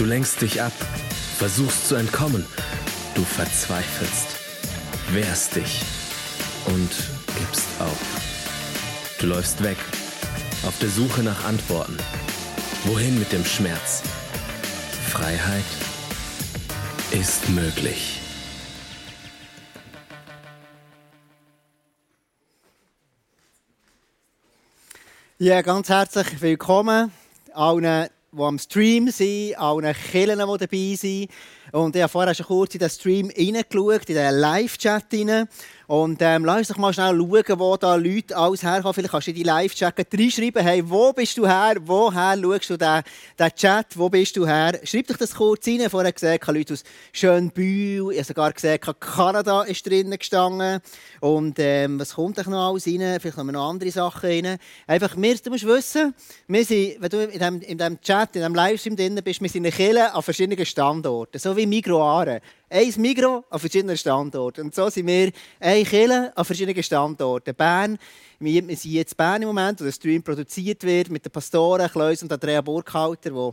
Du lenkst dich ab, versuchst zu entkommen. Du verzweifelst, wehrst dich und gibst auf. Du läufst weg, auf der Suche nach Antworten. Wohin mit dem Schmerz? Freiheit ist möglich. Ja, ganz herzlich willkommen allen, die am Stream sind, allen Killen, die dabei sind. Und ich habe vorher schon kurz in den Stream reingeschaut, in den Live-Chat rein. Und ähm, lass uns doch mal schnell schauen, wo da Leute alles herkommen. Vielleicht kannst du die Live-Chat reinschreiben, hey, wo bist du her? Woher schaust du den, den Chat? Wo bist du her? Schreib dich das kurz rein. Vorher gesehen, Leute aus Schönbühl, ich habe sogar gesehen, Kanada ist drinnen gestanden. Und ähm, was kommt da noch alles rein? Vielleicht kommen noch andere Sachen rein. Einfach, wir, du musst wissen, wir sind, wenn du in diesem in dem Chat, in diesem Livestream drin bist, wir sind in Kirche an verschiedenen Standorten. So wie Migroare ein Migro an verschiedenen Standorten. Und so sind wir ein Kille an verschiedenen Standorten. Bern, wir sind jetzt Bern im Moment, wo der Stream produziert wird, mit den Pastoren Kleus und Andrea Burkhalter, die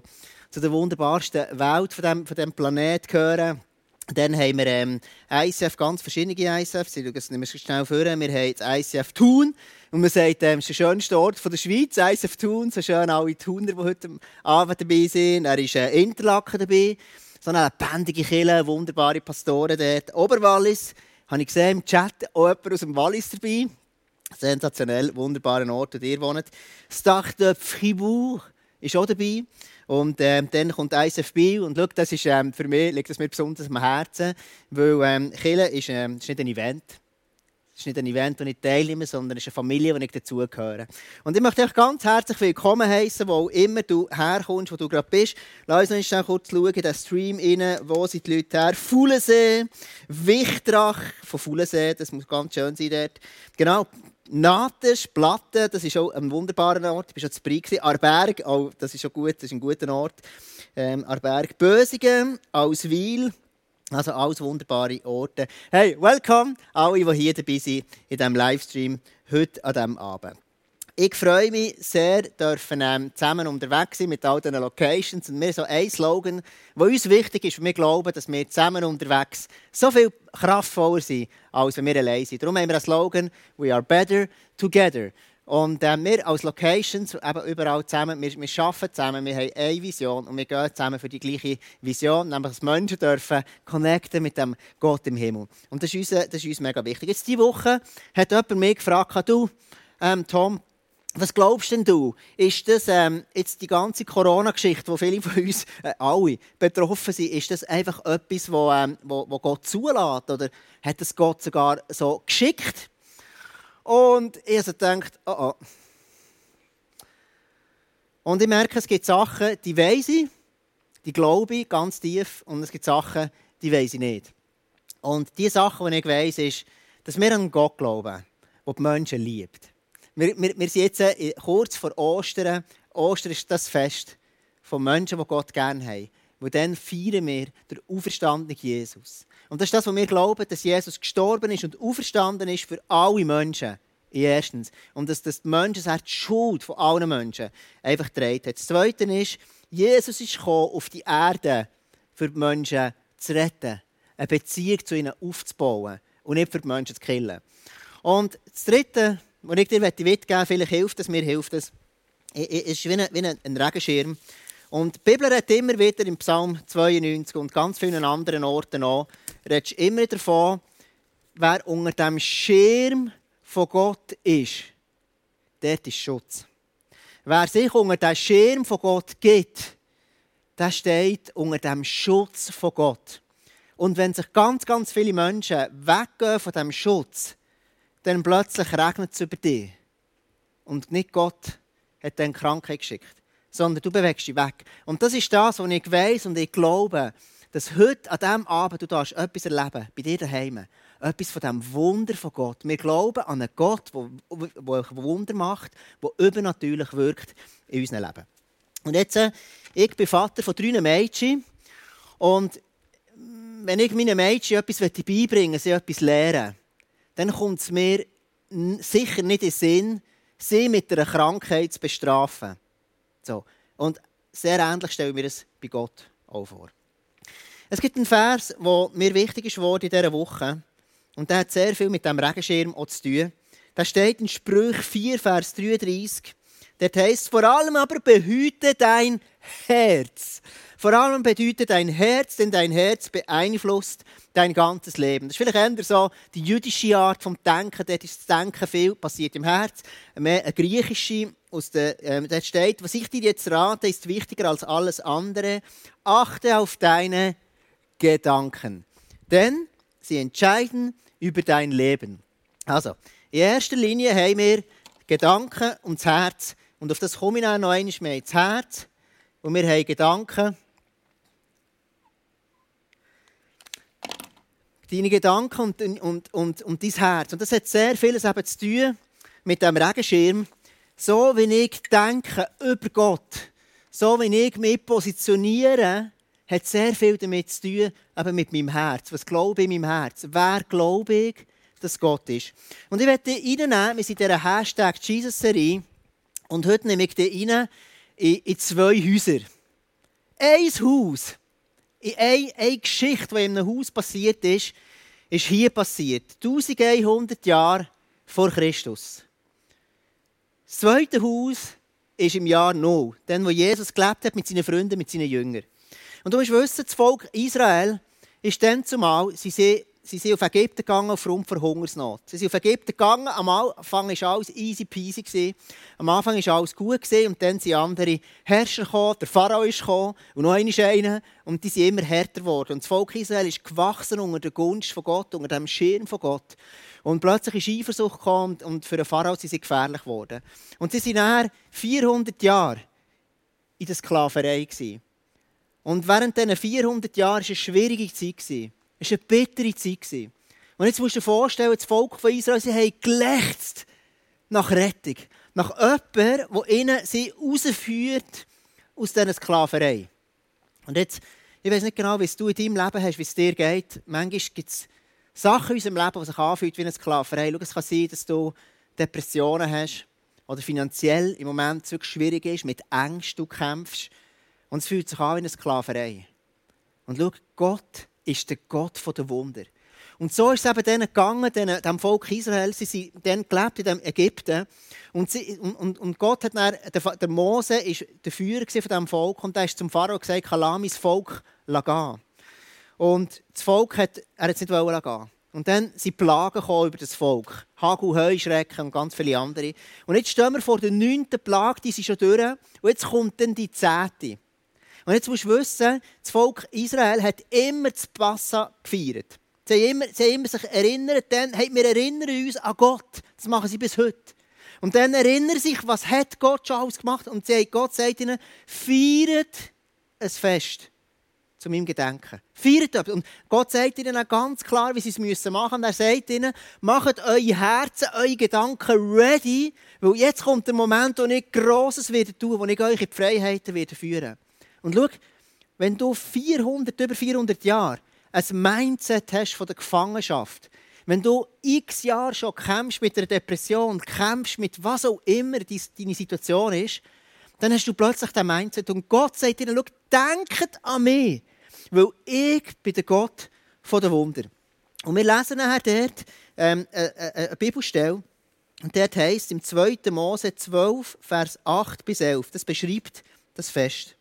zu der wunderbarsten Welt von diesem, von diesem Planeten gehören. Dann haben wir ähm, ICF, ganz verschiedene ICFs. Ich schaue es nicht schnell vor. Wir haben das ICF Thun. Und man sagt, ähm, es ist der schönste Ort der Schweiz, ICF Thun. So schön alle Thuner, die heute Abend dabei sind. Er ist äh, Interlaken dabei so eine lebendige Kille, wunderbare Pastoren dort. Oberwallis, habe ich gesehen im Chat, auch jemand aus dem Wallis dabei. Sensationell, wunderbarer Ort, wo ihr wohnt. Start-up Fribourg ist auch dabei. Und ähm, dann kommt ISFB und schau, das ist, ähm, für mich liegt das mir besonders am Herzen, weil ähm, Kille ist, ähm, ist nicht ein Event. Es ist nicht ein Event, das ich teilnehme, sondern es ist eine Familie, die ich dazugehöre. Und ich möchte euch ganz herzlich willkommen heißen, wo auch immer du herkommst, wo du gerade bist. Lass uns noch kurz schauen in den Stream rein, wo sind die Leute her. Fulensee, Wichtrach von Fulensee, das muss ganz schön sein dort. Genau, Nates, Platte, das ist auch ein wunderbarer Ort. Ich war schon zu Brie. Arberg, oh, das ist schon gut, das ist ein guter Ort. Ähm, Arberg, Bösingen, Auswil, also alles wunderbare Orte. Hey, welcome alle, die hier dabei sind in diesem Livestream heute an diesem Abend. Ich freue mich sehr, dürfen ähm, zusammen unterwegs sein mit all diesen Locations. Und mir so ein Slogan, der uns wichtig ist, wir glauben, dass wir zusammen unterwegs so viel kraftvoller sind, als wenn wir allein sind. Darum haben wir einen Slogan, «We are better together». Und äh, wir als Locations, eben überall zusammen, wir, wir arbeiten zusammen, wir haben eine Vision und wir gehen zusammen für die gleiche Vision, nämlich dass Menschen dürfen connecten mit dem Gott im Himmel. Und das ist uns, das ist uns mega wichtig. Jetzt diese Woche hat jemand mich gefragt, du, ähm, Tom, was glaubst denn du? Ist das ähm, jetzt die ganze Corona-Geschichte, wo viele von uns äh, alle betroffen sind, ist das einfach etwas, wo, ähm, wo, wo Gott zulässt? Oder hat das Gott sogar so geschickt? Und ich habe gedacht, oh oh. Und ich merke, es gibt Sachen, die weiß ich, die glaube ich ganz tief, und es gibt Sachen, die weiß ich nicht. Und die Sachen, die ich weiß, ist, dass wir an Gott glauben, der die Menschen liebt. Wir, wir, wir sind jetzt äh, kurz vor Ostern. Ostern ist das Fest von Menschen, die Gott gerne haben. Wo dann feiern wir den auferstandenen Jesus. Und das ist das, was wir glauben, dass Jesus gestorben ist und auferstanden ist für alle Menschen. Erstens. Und dass das Menschen, das die Schuld von allen Menschen einfach dreht hat. Das Zweite ist, Jesus ist gekommen, auf die Erde für die Menschen zu retten. Eine Beziehung zu ihnen aufzubauen und nicht für die Menschen zu killen. Und das Dritte, was ich dir mitgeben möchte, vielleicht hilft es, mir hilft es, ist wie ein, wie ein Regenschirm. Und die Bibel redet immer wieder im Psalm 92 und ganz vielen anderen Orten auch, redet immer davon, wer unter dem Schirm von Gott ist, dort ist Schutz. Wer sich unter den Schirm von Gott gibt, der steht unter dem Schutz von Gott. Und wenn sich ganz, ganz viele Menschen weggehen von diesem Schutz, dann plötzlich regnet es über dich. Und nicht Gott hat dann Krankheit geschickt, sondern du bewegst dich weg. Und das ist das, was ich weiß und ich glaube, dass heute an diesem Abend du etwas erleben bei dir daheim etwas von diesem Wunder von Gott. Wir glauben an einen Gott, der, der Wunder macht, der übernatürlich wirkt in unserem Leben. Und jetzt, äh, ich bin Vater von drei Mädchen und wenn ich meinen Mädchen etwas beibringen will, sie etwas lernen, dann kommt es mir sicher nicht in den Sinn, sie mit einer Krankheit zu bestrafen. So. Und sehr ähnlich stellen wir es bei Gott auch vor. Es gibt einen Vers, der mir wichtig ist in dieser Woche. Und der hat sehr viel mit dem Regenschirm zu tun. Da steht in Sprüch 4, Vers 33. Dort heißt vor allem aber behüte dein Herz. Vor allem bedeutet dein Herz, denn dein Herz beeinflusst dein ganzes Leben. Das ist vielleicht eher so die jüdische Art vom Denken. Dort ist das Denken viel passiert im Herz. Mehr eine griechische, aus der, ähm, dort steht, was ich dir jetzt rate, ist wichtiger als alles andere. Achte auf deine Gedanken. Denn sie entscheiden über dein Leben. Also, in erster Linie haben wir Gedanken und das Herz. Und auf das komme ich noch einmal mehr. Das Herz und wir haben Gedanken. Deine Gedanken und, und, und, und dein Herz. Und das hat sehr vieles eben zu tun mit dem Regenschirm. So wie ich denke über Gott, so wie ich mich positioniere, hat sehr viel damit zu tun, eben mit meinem Herz. Was glaube ich in meinem Herz? Wer glaube ich, dass Gott ist? Und ich werde reinnehmen, wir sind in dieser Hashtag Jesus-Serie. Und heute nehme ich dich rein in, in zwei Häuser. Ein Haus, in eine, eine Geschichte, die in einem Haus passiert ist, ist hier passiert. 1100 Jahre vor Christus. Das zweite Haus ist im Jahr 0, dann, wo Jesus gelebt hat mit seinen Freunden, mit seinen Jüngern. Und du musst wissen, das Volk Israel ist dann zumal, sie sind, sie sind auf Ägypten gegangen aufgrund von Hungersnot. Sie sind auf Ägypten gegangen, am Anfang war alles easy peasy. Am Anfang war alles gut und dann sind andere Herrscher gekommen, der Pharao ist gekommen und noch einer und die sind immer härter geworden. Und das Volk Israel ist gewachsen unter der Gunst von Gott, unter dem Schirm von Gott. Und plötzlich ist Eifersucht gekommen und für den Pharao sind sie gefährlich geworden. Und sie waren 400 Jahre in der Sklaverei. Und während diesen 400 Jahren war es eine schwierige Zeit. Es war eine bittere Zeit. Und jetzt musst du dir vorstellen, das Volk von Israel, sie haben gelächzt nach Rettung. Nach jemandem, der ihnen sie rausführt aus dieser Sklaverei. Und jetzt, ich weiß nicht genau, wie du in deinem Leben hast, wie es dir geht. Manchmal gibt es Sachen in unserem Leben, die sich anfühlen wie eine Sklaverei. Schau, es kann sein, dass du Depressionen hast oder finanziell im Moment wirklich schwierig ist, mit Ängsten du kämpfst. Und es fühlt sich an wie eine Sklaverei. Und schau, Gott ist der Gott der Wunder. Und so ist es eben denen gegangen, denen, dem Volk Israel. Sie sind dann gelebt in dem Ägypten. Und, sie, und, und Gott hat dann, der, der Mose ist der Führer von diesem Volk und er ist zum Pharao gesagt, kann mein Volk gehen. Und das Volk hat er jetzt nicht gehen. Und dann sind Plagen über das Volk. Hagel, Heuschrecken und ganz viele andere. Und jetzt stehen wir vor der neunten Plage, die sind schon durch. Und jetzt kommt dann die zehnte. Und jetzt musst du wissen, das Volk Israel hat immer das Passa gefeiert. Sie haben immer, sie haben immer sich erinnert, dann, hey, wir erinnern uns an Gott. Das machen sie bis heute. Und dann erinnern sich, was hat Gott schon alles gemacht. Und sie, Gott sagt ihnen, feiert ein Fest zu meinem Gedenken. Feiert etwas. Und Gott sagt ihnen auch ganz klar, wie sie es machen müssen. Er sagt ihnen, macht eure Herzen, eure Gedanken ready, weil jetzt kommt der Moment, wo ich Grosses werde tun, wo ich euch in die Freiheiten werde führen und schau, wenn du 400, über 400 Jahre ein Mindset hast von der Gefangenschaft, wenn du x Jahre schon kämpfst mit einer Depression, kämpfst mit was auch immer deine Situation ist, dann hast du plötzlich das Mindset und Gott sagt dir, schau, denkt an mich, weil ich bin der Gott der Wunder. Und wir lesen nachher dort ähm, eine, äh, äh, eine Bibelstelle, und dort heißt im 2. Mose 12, Vers 8 bis 11, das beschreibt das Fest.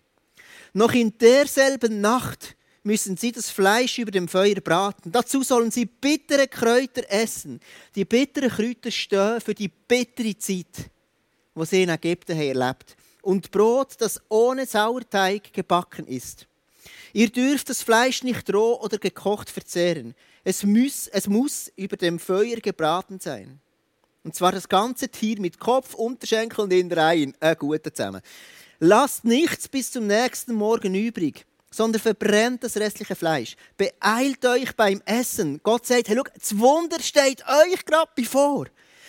Noch in derselben Nacht müssen sie das Fleisch über dem Feuer braten. Dazu sollen sie bittere Kräuter essen. Die bitteren Kräuter stehen für die bittere Zeit, wo sie in Ägypten haben erlebt Und Brot, das ohne Sauerteig gebacken ist. Ihr dürft das Fleisch nicht roh oder gekocht verzehren. Es muss, es muss über dem Feuer gebraten sein. Und zwar das ganze Tier mit Kopf, Unterschenkel und Innereien. Äh, gut zusammen. Lasst nichts bis zum nächsten Morgen übrig, sondern verbrennt das restliche Fleisch. Beeilt euch beim Essen. Gott sagt, hey, schau, das Wunder steht euch gerade bevor.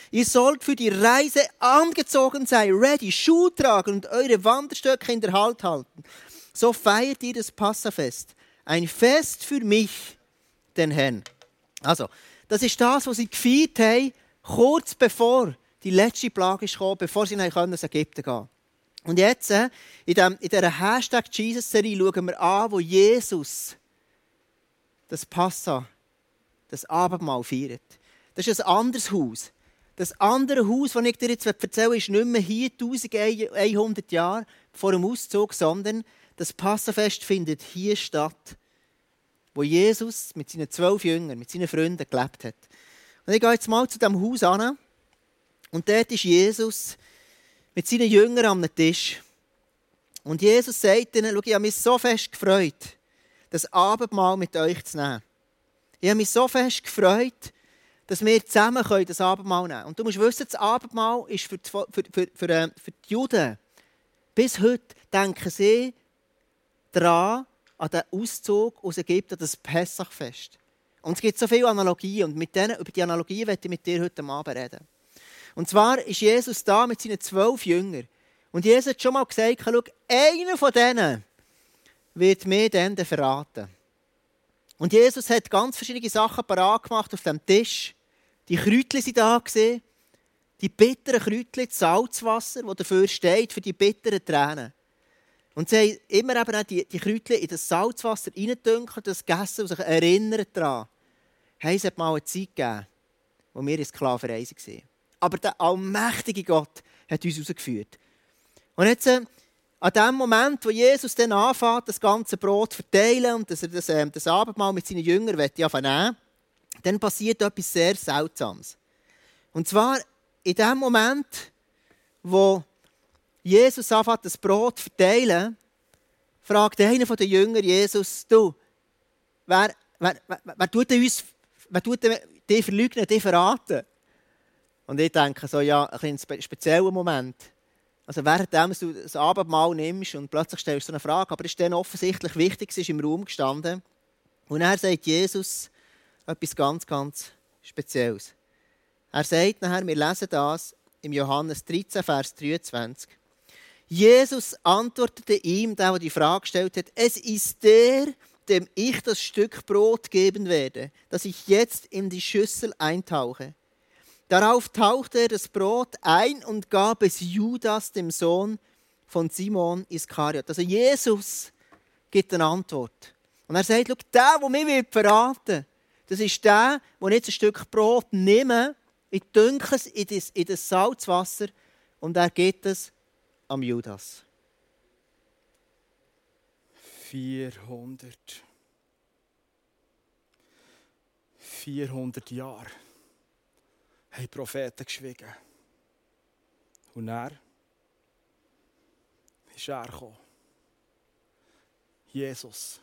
Ihr sollt für die Reise angezogen sein, ready, Schuh tragen und eure Wanderstöcke in der Halt halten. So feiert ihr das Passafest. Ein Fest für mich, den Herrn. Also, das ist das, was sie gefeiert haben, kurz bevor die letzte Plage kam, bevor sie nach Ägypten gehen Und jetzt, äh, in, dieser Hashtag Jesus-Serie, schauen wir an, wo Jesus das Passa, das Abendmahl feiert. Das ist ein anderes Haus. Das andere Haus, das ich dir jetzt erzähle, ist nicht mehr hier 1100 Jahre vor dem Auszug, sondern das Passafest findet hier statt, wo Jesus mit seinen zwölf Jüngern, mit seinen Freunden gelebt hat. Und ich gehe jetzt mal zu diesem Haus an und dort ist Jesus mit seinen Jüngern am Tisch. Und Jesus sagt ihnen, schau, ich habe mich so fest gefreut, das Abendmahl mit euch zu nehmen. Ich habe mich so fest gefreut, dass wir zusammen das Abendmahl nehmen können. Und du musst wissen, das Abendmahl ist für die, für, für, für, äh, für die Juden. Bis heute denken sie daran, an den Auszug aus Ägypten, das Pessachfest. Und es gibt so viele Analogien. Und mit denen, über die Analogien werde ich mit dir heute Abend reden. Und zwar ist Jesus da mit seinen zwölf Jüngern. Und Jesus hat schon mal gesagt, schau, einer von denen wird mir dann verraten. Und Jesus hat ganz verschiedene Sachen parat gemacht auf dem Tisch. Die Kräutchen sind da gesehen. Die bitteren Kräutchen, das Salzwasser, das dafür steht, für die bitteren Tränen. Und sie haben immer eben auch die, die Kräutchen in das Salzwasser reingedünkt, das gegessen und sich erinnert daran. Hey, es hat mal eine Zeit gegeben, wo wir in Sklaverei waren. Aber der allmächtige Gott hat uns herausgeführt. Und jetzt, äh, an dem Moment, wo Jesus dann anfängt, das ganze Brot zu verteilen und das, das, äh, das Abendmahl mit seinen Jüngern nehmen dann passiert etwas sehr Seltsames. Und zwar in dem Moment, wo Jesus anfängt, das Brot zu verteilen, fragt einer der Jünger Jesus, du, wer, wer, wer, wer tut uns, wer tut dich verleugnen, dich verraten? Und ich denke so, ja, ein spezieller Moment. Also währenddem du das Abendmahl nimmst und plötzlich stellst du eine Frage, aber ist dann offensichtlich wichtig, ist im Raum gestanden. Und er sagt Jesus, etwas ganz, ganz Spezielles. Er sagt nachher, wir lesen das im Johannes 13, Vers 23. Jesus antwortete ihm, der, der die Frage gestellt hat, es ist der, dem ich das Stück Brot geben werde, das ich jetzt in die Schüssel eintauche. Darauf tauchte er das Brot ein und gab es Judas, dem Sohn von Simon Iskariot. Also Jesus gibt eine Antwort. Und er sagt, der, der mich verraten will, das ist der, der jetzt ein Stück Brot nimmt, ich dünke es in das, in das Salzwasser und er gibt es am Judas. 400. 400 Jahre haben Propheten geschwiegen. Und er ist er gekommen. Jesus,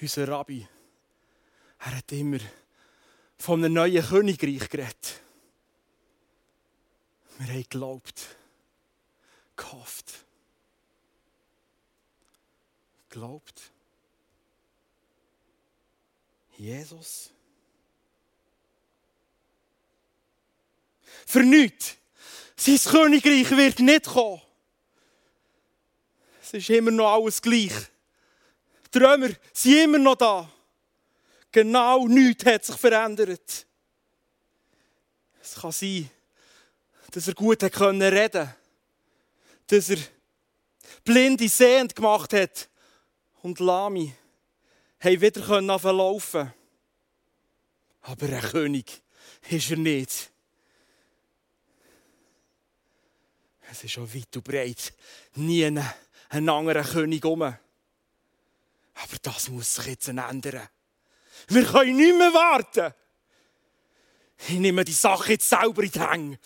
unser Rabbi. Er hat immer von einem neuen Königreich geredet. Wir haben geglaubt, gehofft, geglaubt. Jesus. Für nichts. Sein Königreich wird nicht kommen. Es ist immer noch alles gleich. Die Römer sind immer noch da. Genau nichts hat sich verändert. Es kann sein, dass er gut reden konnte. Dass er Blinde sehend gemacht hat. Und Lami haben wieder laufen Aber ein König ist er nicht. Es ist schon weit und breit. Nie ein anderer König um. Aber das muss sich jetzt ändern. Wir können nicht mehr warten. Ich nehme die Sache jetzt selber in die Hänge.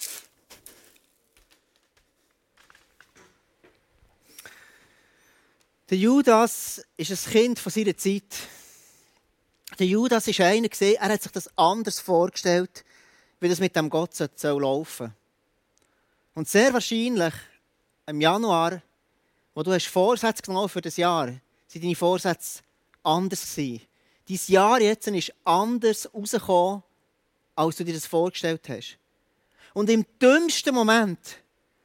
Der Judas ist ein Kind von seiner Zeit. Der Judas ist einer er hat sich das anders vorgestellt, wie das mit dem Gott soll laufen. Und sehr wahrscheinlich im Januar, wo du hast Vorsätze genommen für das Jahr, sind deine Vorsätze anders gewesen dein Jahr jetzt ist anders rausgekommen, als du dir das vorgestellt hast. Und im dümmsten Moment,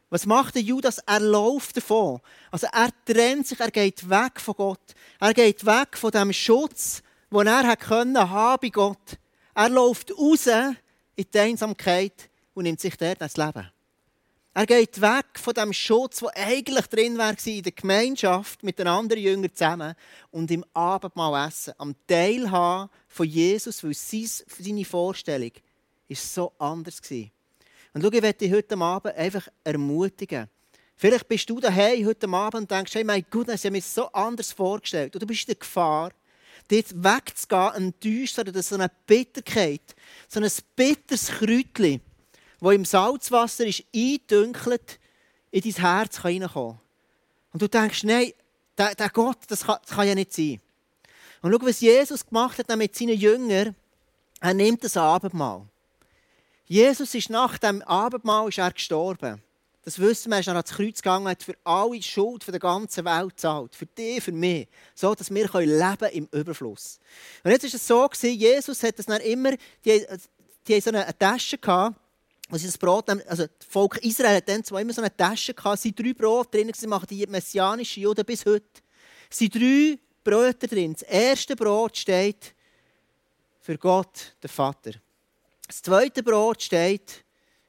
was macht der Judas? Er läuft davon. Also er trennt sich, er geht weg von Gott. Er geht weg von dem Schutz, den er hat können haben bei Gott. Er läuft raus in die Einsamkeit und nimmt sich dort das Leben. Er geht weg von dem Schutz, der eigentlich drin war in der Gemeinschaft mit den anderen Jüngern zusammen und im Abendmahl essen, am Teilhaben von Jesus, weil seine Vorstellung ist so anders war. Und schau, ich möchte dich heute Abend einfach ermutigen. Vielleicht bist du daheim heute Abend und denkst, hey, mein Gott, ich habe mir so anders vorgestellt. Und du bist in der Gefahr, dort wegzugehen, enttäuscht oder so eine Bitterkeit, so ein bitteres Kräutchen, wo im Salzwasser ist eindünkelt, in dein Herz hineinkommen Und du denkst, nein, der, der Gott, das kann, das kann, ja nicht sein. Und schau, was Jesus gemacht hat mit seinen Jüngern, er nimmt das Abendmahl. Jesus ist nach dem Abendmahl ist er gestorben. Das wissen wir, er ist ans Kreuz gegangen, hat für alle Schuld der ganzen Welt gezahlt. Für dich, für mich. So, dass wir leben im Überfluss. Und jetzt war es so, Jesus hat das dann immer, die, die so eine Tasche gehabt, sie das Brot. Also, das Volk Israel hat dann zwar immer so eine Tasche gehabt, es sind drei Brote drin, sie machen die messianischen Juden bis heute. Es sind drei Brote drin. Das erste Brot steht für Gott, den Vater. Das zweite Brot steht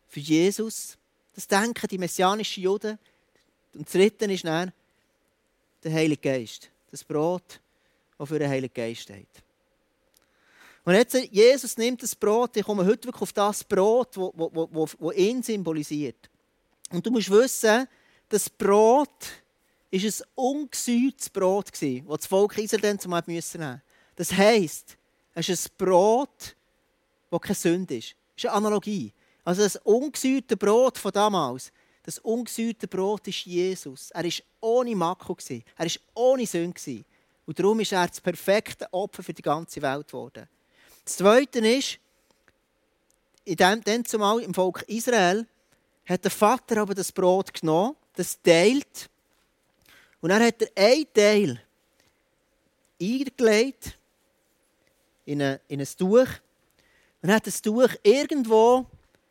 für Jesus. Das denken die messianischen Juden. Und das dritte ist dann der Heilige Geist. Das Brot, das für den Heiligen Geist steht. Und jetzt, Jesus nimmt das Brot, ich komme heute wirklich auf das Brot, das ihn symbolisiert. Und du musst wissen, das Brot war ein ungesäuertes Brot, das das Volk Israel dann zum nehmen musste. Das heisst, es ist ein Brot, das keine Sünde ist. Das ist eine Analogie. Also das ungesäuerte Brot von damals, das ungesäuerte Brot ist Jesus. Er war ohne Makel. Er war ohne Sünde. Und darum ist er das perfekte Opfer für die ganze Welt geworden. Das Zweite ist, in dem, dann zumal im Volk Israel hat der Vater aber das Brot genommen, das teilt, und dann hat er ein Teil eingelegt in, eine, in ein Tuch und hat das Tuch irgendwo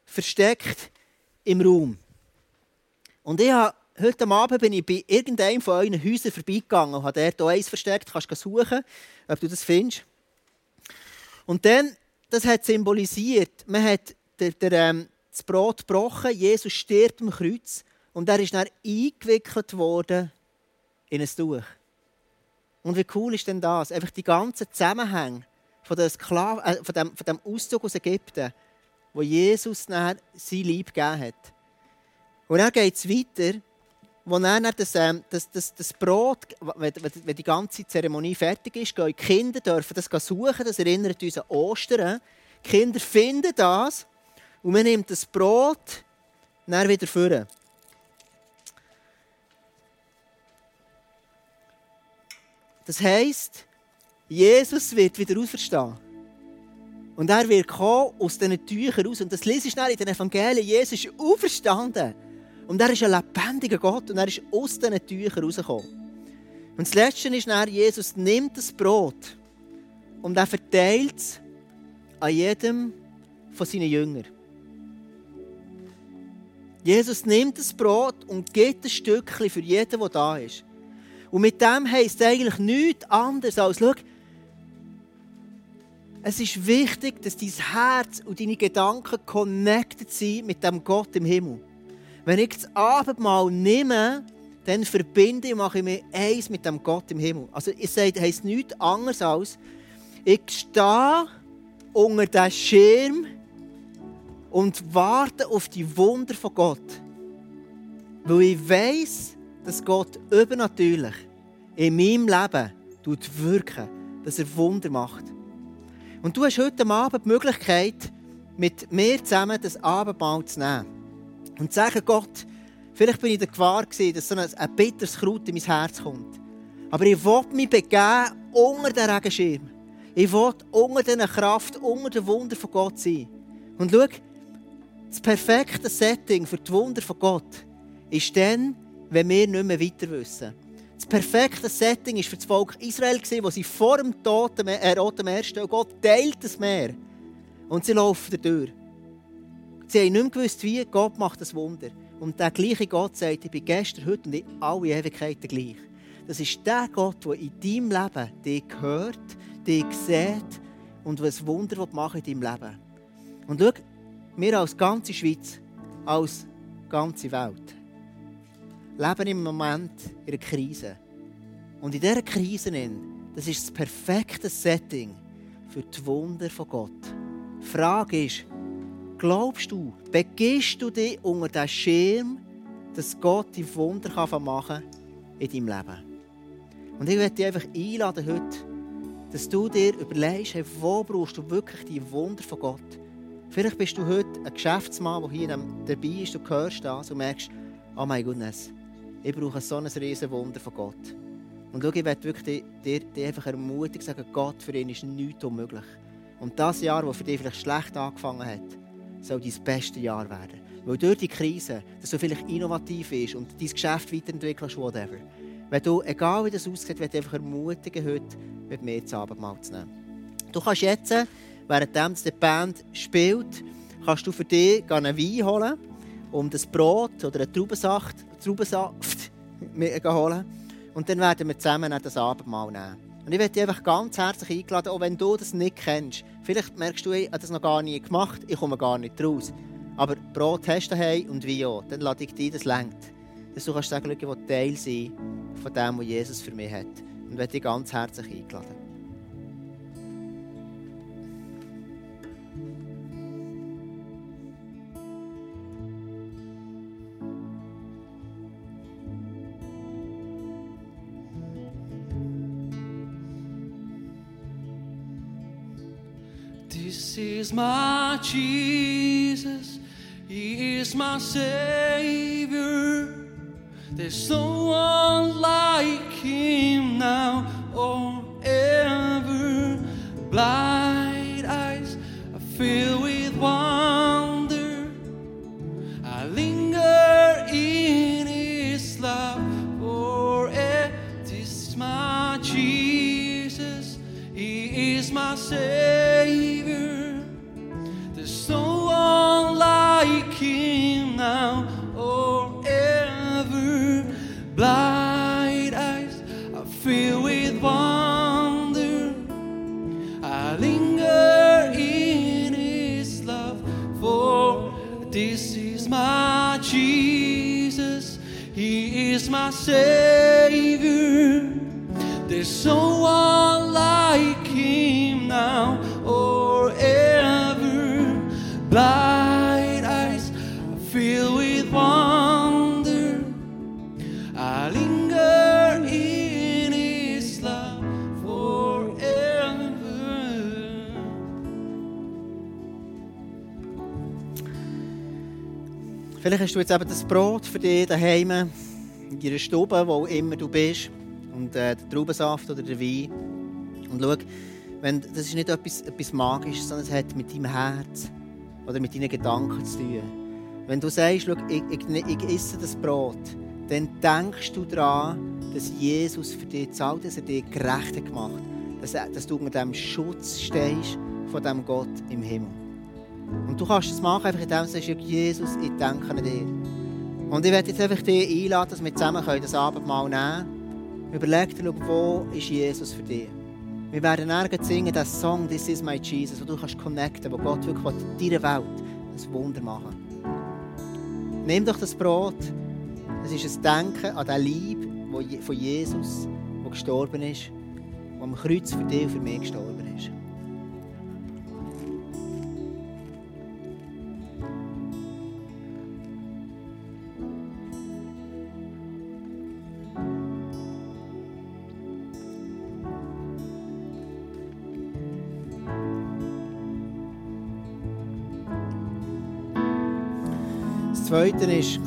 versteckt im Raum. Und ich habe, heute Abend bin ich bei irgendeinem von euren Häusern vorbeigegangen und habe dort eins versteckt. Du kannst suchen, ob du das findest. Und dann, das hat symbolisiert, man hat der, der, ähm, das Brot gebrochen, Jesus stirbt am Kreuz und er ist dann eingewickelt worden in ein Tuch. Und wie cool ist denn das? Einfach die ganzen Zusammenhänge von, der äh, von, dem, von dem Auszug aus Ägypten, wo Jesus dann sein Lieb gegeben hat. Und dann geht es weiter wo dann das, ähm, das, das, das Brot, wenn, wenn, die ganze Zeremonie fertig ist, gehen die Kinder dürfen das suchen, das erinnert uns an Ostern. Die Kinder finden das und man nimmt das Brot dann wieder vor. Das heisst, Jesus wird wieder auferstehen. Und er wird kommen aus diesen Tüchern raus. Und das lese ich schnell in den Evangelien. Jesus ist auferstanden. Und er ist ein lebendiger Gott und er ist aus diesen Tüchern rausgekommen. Und das Letzte ist dann, Jesus nimmt das Brot und er verteilt es an jedem von seinen Jüngern. Jesus nimmt das Brot und gibt ein Stückchen für jeden, der da ist. Und mit dem heisst eigentlich nichts anderes als, schau, es ist wichtig, dass dein Herz und deine Gedanken connected sind mit dem Gott im Himmel. Wenn ich das Abendmahl nehme, dann verbinde ich, mache ich mich eins mit dem Gott im Himmel. Also es heisst nichts anderes als, ich stehe unter diesem Schirm und warte auf die Wunder von Gott. Weil ich weiß, dass Gott übernatürlich in meinem Leben wirken dass er Wunder macht. Und du hast heute Abend die Möglichkeit, mit mir zusammen das Abendmahl zu nehmen. Und sagen, Gott, vielleicht bin ich in der Gefahr gewesen, dass so ein, ein bitteres Kraut in mein Herz kommt. Aber ich will mich begeben unter den Regenschirm. Ich will unter dieser Kraft, unter den Wunder von Gott sein. Und schau, das perfekte Setting für die Wunder von Gott ist dann, wenn wir nicht mehr weiter wissen. Das perfekte Setting war für das Volk Israel, wo sie vor dem Toten, äh, Roten Meer stehen. Gott teilt das Meer. Und sie laufen durch. Sie haben nicht mehr gewusst, wie Gott macht das Wunder. Und der gleiche Gott sagt, ich bin gestern, heute und in alle Ewigkeiten gleich. Das ist der Gott, der in deinem Leben dich hört, dich sieht und was Wunder machen in deinem Leben. Und schau, wir als ganze Schweiz, als ganze Welt leben im Moment in einer Krise. Und in dieser Krise, das ist das perfekte Setting für die Wunder von Gott. Die Frage ist, glaubst du, begehst du dich unter den Schirm, dass Gott die Wunder machen kann in deinem Leben? Und ich möchte dich einfach einladen heute, dass du dir überlegst, hey, wo brauchst du wirklich die Wunder von Gott? Vielleicht bist du heute ein Geschäftsmann, der hier dabei ist, du hörst das und merkst, oh mein Gott, ich brauche so ein riesen Wunder von Gott. Und schau, ich möchte wirklich dir, dir einfach ermutigen, sagen, Gott, für ihn ist nichts unmöglich. Und das Jahr, das für dich vielleicht schlecht angefangen hat, soll dein bestes Jahr werden. Weil durch die Krise, dass du vielleicht innovativ bist und dein Geschäft weiterentwickelst, whatever. Wenn du, egal wie das aussieht, ich einfach ermutigen, heute mit mir das Abendmahl zu nehmen. Du kannst jetzt, während die Band spielt, kannst du für dich einen Wein holen, um das Brot oder einen Traubensaft, Traubensaft holen. Und dann werden wir zusammen das Abendmahl nehmen. Und ich möchte dich einfach ganz herzlich einladen, auch wenn du das nicht kennst. Vielleicht merkst du, ich habe das noch gar nie gemacht, ich komme gar nicht raus. Aber Brot hast du daheim und wie auch, dann lade ich dich, das lenkt. Dass du kannst sagen, ich will Teil sein von dem, was Jesus für mich hat. Und möchte dich ganz herzlich einladen. Is my Jesus, He is my Savior. There's no one like Him now Savior. There's no one like Him now or ever. Blind eyes filled with wonder. I linger in His love forever. Vielleicht hast du jetzt eben das Brot für dich daheim, in deiner Stube, wo immer du bist, und äh, den Traubensaft oder den Wein. Und schau, wenn, das ist nicht etwas, etwas Magisches, sondern es hat mit deinem Herz oder mit deinen Gedanken zu tun. Wenn du sagst, schau, ich, ich, ich esse das Brot, dann denkst du daran, dass Jesus für dich zahlt, dass er dich gerecht hat gemacht dass, er, dass du unter dem Schutz stehst von dem Gott im Himmel. Und du kannst es machen, einfach indem du sagst, Jesus, ich denke an dich. Und ich werde jetzt einfach dich einladen, dass wir zusammen das Abendmahl nehmen können. Überleg dir, wo ist Jesus für dich? Wir werden nirgends singen, den Song «This is my Jesus», wo du kannst connecten, wo Gott wirklich in deiner Welt ein Wunder machen Nimm doch das Brot. Es ist ein Denken an den Leib von Jesus, der gestorben ist, der am Kreuz für dich und für mich gestorben ist. Zweite ist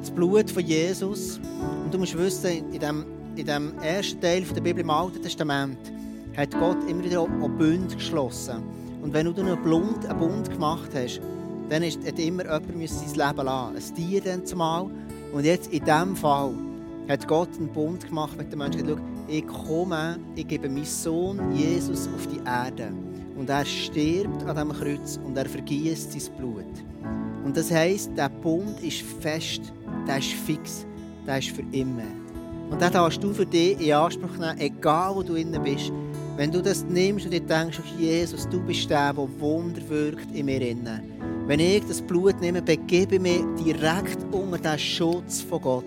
das Blut von Jesus. Und du musst wissen, in dem, in dem ersten Teil der Bibel im Alten Testament hat Gott immer wieder auch Bund geschlossen. Und wenn du einen einen Bund gemacht hast, dann ist, hat immer jemand sein Leben lassen. Ein Tier dann zumal. Und jetzt in diesem Fall hat Gott einen Bund gemacht mit den Menschen. Schau, ich komme, ich gebe meinen Sohn Jesus auf die Erde. Und er stirbt an diesem Kreuz und er vergießt sein Blut. Und das heisst, der Bund ist fest, der ist fix, der ist für immer. Und den darfst du für dich in Anspruch nehmen, egal wo du innen bist. Wenn du das nimmst und dir denkst, Jesus, du bist der, der Wunder wirkt in mir innen, Wenn ich das Blut nehme, begebe ich mich direkt unter den Schutz von Gott.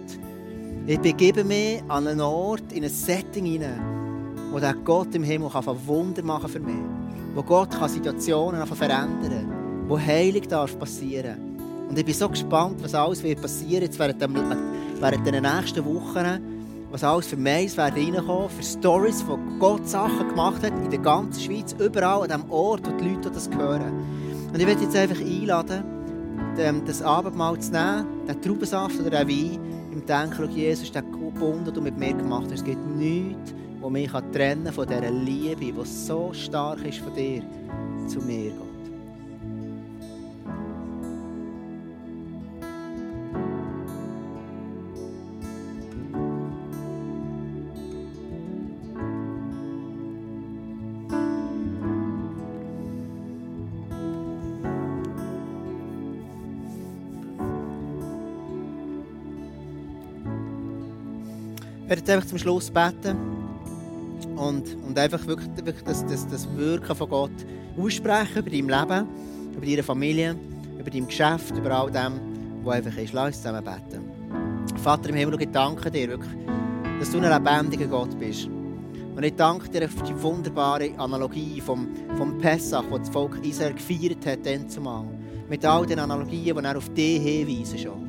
Ich begebe mich an einen Ort, in ein Setting hinein, wo der Gott im Himmel kann Wunder machen für mich. Wo Gott kann Situationen verändern kann. Wo Heilung darf passieren Und ich bin so gespannt, was alles wird passieren jetzt während, dem, während den nächsten Wochen. Was alles für Mails werden reinkommen, für Stories, wo Gott Sachen gemacht hat in der ganzen Schweiz, überall an dem Ort, wo die Leute das hören. Und ich werde jetzt einfach einladen, das Abendmahl zu nehmen, den Traubensaft oder den Wein, im Denken, Jesus, der Bund, den du mit mir gemacht hast, es gibt nichts, das mich trennen kann von dieser Liebe, die so stark ist von dir zu mir, Gott. Werde jetzt einfach zum Schluss beten und, und einfach wirklich, wirklich das, das, das Wirken von Gott aussprechen über dein Leben, über deine Familie, über dein Geschäft, über all dem, was einfach ist. Lass uns zusammen beten. Vater im Himmel, ich danke dir wirklich, dass du ein lebendiger Gott bist. Und ich danke dir für die wunderbare Analogie vom, vom Pessach, das das Volk Israel gefeiert hat, dann zumal. Mit all den Analogien, die er auf dich hinweisen schon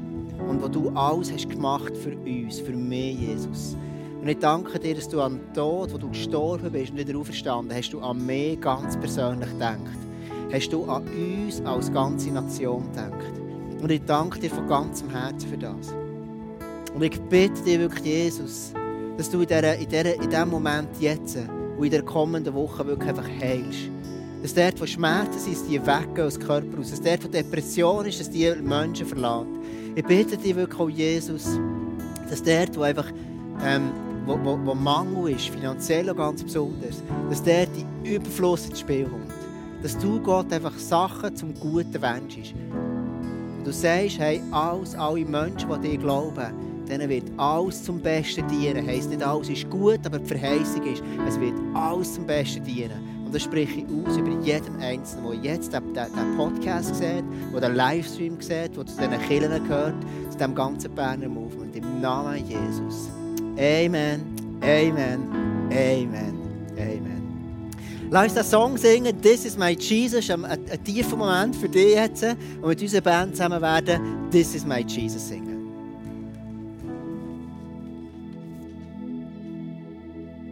und wo du alles hast gemacht für uns, für mich, Jesus. Und ich danke dir, dass du den Tod, wo du gestorben bist und wieder auferstanden hast, du an mich ganz persönlich gedacht. Hast du an uns als ganze Nation gedacht. Und ich danke dir von ganzem Herzen für das. Und ich bitte dir wirklich, Jesus, dass du in, dieser, in, in diesem Moment jetzt und in der kommenden Woche wirklich einfach heilst. Dass dort, wo Schmerzen sind, die weggehen aus dem Körper raus. Dass dort, wo Depression ist, dass die Menschen verlassen. Ich bitte dich wirklich auch, Jesus, dass dort, wo einfach ähm, wo, wo, wo Mangel ist, finanziell auch ganz besonders, dass dort die Überfluss ins Spiel kommt. Dass du Gott einfach Sachen zum Guten wünschst. Und du sagst, hey, alles, alle Menschen, die dir glauben, denen wird alles zum Besten dienen. Heißt nicht alles ist gut, aber die Verheißung ist, es wird alles zum Besten dienen. Und das spreche ich aus über jedem Einzelnen, der jetzt den Podcast sieht, der den Livestream sieht, der zu diesen Kirchen gehört, zu diesem ganzen Berner Movement. Im Namen Jesus. Amen, Amen, Amen, Amen. Lass uns den Song singen, This is my Jesus. Ein, ein, ein tiefer Moment für dich jetzt. Und mit unserer Band zusammen werden This is my Jesus singen.